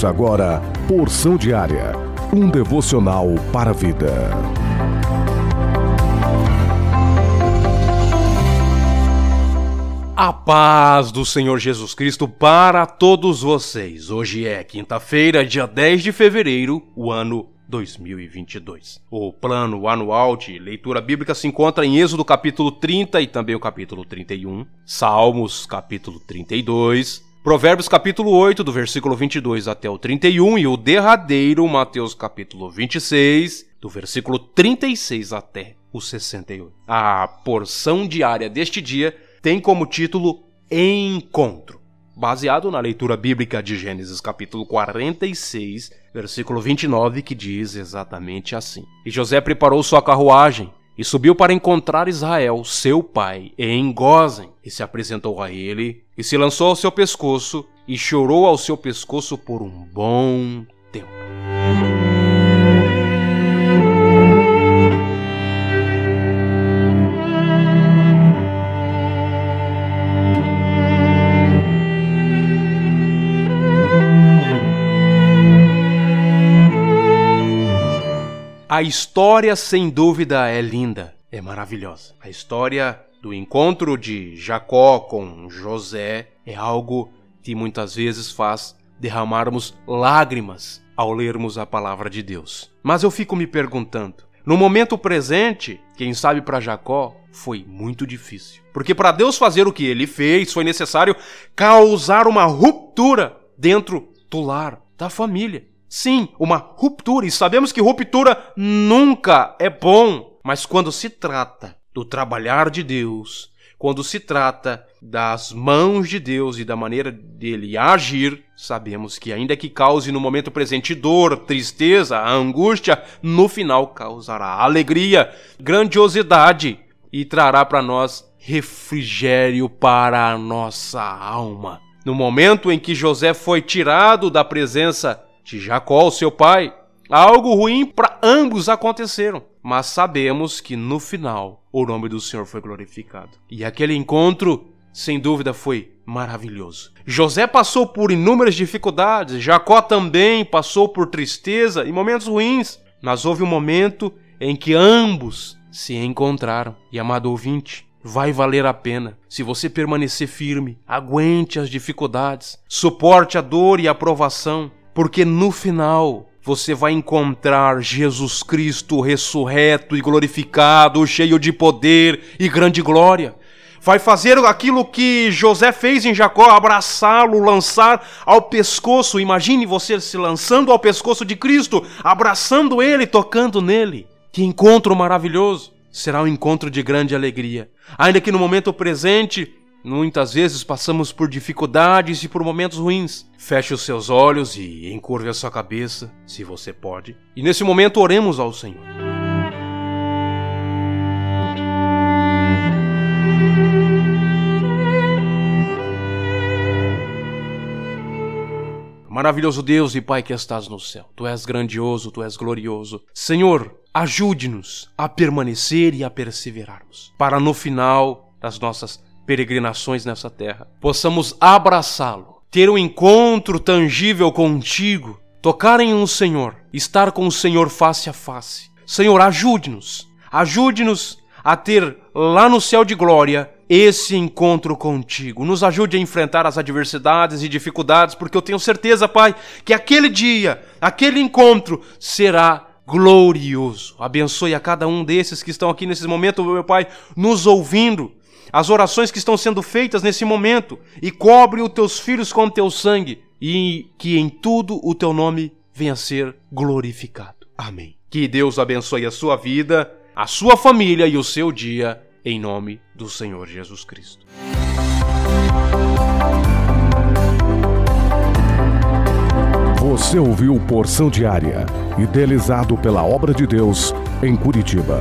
Ouça agora Porção Diária, um devocional para a vida. A paz do Senhor Jesus Cristo para todos vocês. Hoje é quinta-feira, dia 10 de fevereiro, o ano 2022. O plano anual de leitura bíblica se encontra em Êxodo capítulo 30 e também o capítulo 31, Salmos capítulo 32, Provérbios capítulo 8, do versículo 22 até o 31 e o derradeiro Mateus capítulo 26, do versículo 36 até o 68. A porção diária deste dia tem como título Encontro, baseado na leitura bíblica de Gênesis capítulo 46, versículo 29, que diz exatamente assim: E José preparou sua carruagem e subiu para encontrar Israel, seu pai, em Gozen, e se apresentou a ele, e se lançou ao seu pescoço, e chorou ao seu pescoço por um bom tempo. A história, sem dúvida, é linda, é maravilhosa. A história do encontro de Jacó com José é algo que muitas vezes faz derramarmos lágrimas ao lermos a palavra de Deus. Mas eu fico me perguntando, no momento presente, quem sabe para Jacó foi muito difícil. Porque para Deus fazer o que ele fez, foi necessário causar uma ruptura dentro do lar, da família. Sim, uma ruptura, e sabemos que ruptura nunca é bom, mas quando se trata do trabalhar de Deus, quando se trata das mãos de Deus e da maneira dele agir, sabemos que, ainda que cause no momento presente dor, tristeza, angústia, no final causará alegria, grandiosidade e trará para nós refrigério para a nossa alma. No momento em que José foi tirado da presença de Jacó, seu pai. Algo ruim para ambos aconteceram, mas sabemos que no final o nome do Senhor foi glorificado. E aquele encontro, sem dúvida, foi maravilhoso. José passou por inúmeras dificuldades, Jacó também passou por tristeza e momentos ruins, mas houve um momento em que ambos se encontraram. E amado ouvinte, vai valer a pena se você permanecer firme, aguente as dificuldades, suporte a dor e a provação, porque no final você vai encontrar Jesus Cristo ressurreto e glorificado, cheio de poder e grande glória. Vai fazer aquilo que José fez em Jacó, abraçá-lo, lançar ao pescoço. Imagine você se lançando ao pescoço de Cristo, abraçando ele, tocando nele. Que encontro maravilhoso! Será um encontro de grande alegria. Ainda que no momento presente Muitas vezes passamos por dificuldades e por momentos ruins. Feche os seus olhos e encurve a sua cabeça, se você pode. E nesse momento oremos ao Senhor. Maravilhoso Deus e Pai que estás no céu, Tu és grandioso, Tu és glorioso. Senhor, ajude-nos a permanecer e a perseverarmos, para no final das nossas peregrinações nessa terra, possamos abraçá-lo, ter um encontro tangível contigo, tocar em um Senhor, estar com o Senhor face a face. Senhor, ajude-nos, ajude-nos a ter lá no céu de glória esse encontro contigo. Nos ajude a enfrentar as adversidades e dificuldades, porque eu tenho certeza, Pai, que aquele dia, aquele encontro será glorioso. Abençoe a cada um desses que estão aqui nesse momento, meu Pai, nos ouvindo as orações que estão sendo feitas nesse momento, e cobre os teus filhos com teu sangue, e que em tudo o teu nome venha a ser glorificado. Amém. Que Deus abençoe a sua vida, a sua família e o seu dia, em nome do Senhor Jesus Cristo. Você ouviu Porção Diária, idealizado pela obra de Deus em Curitiba.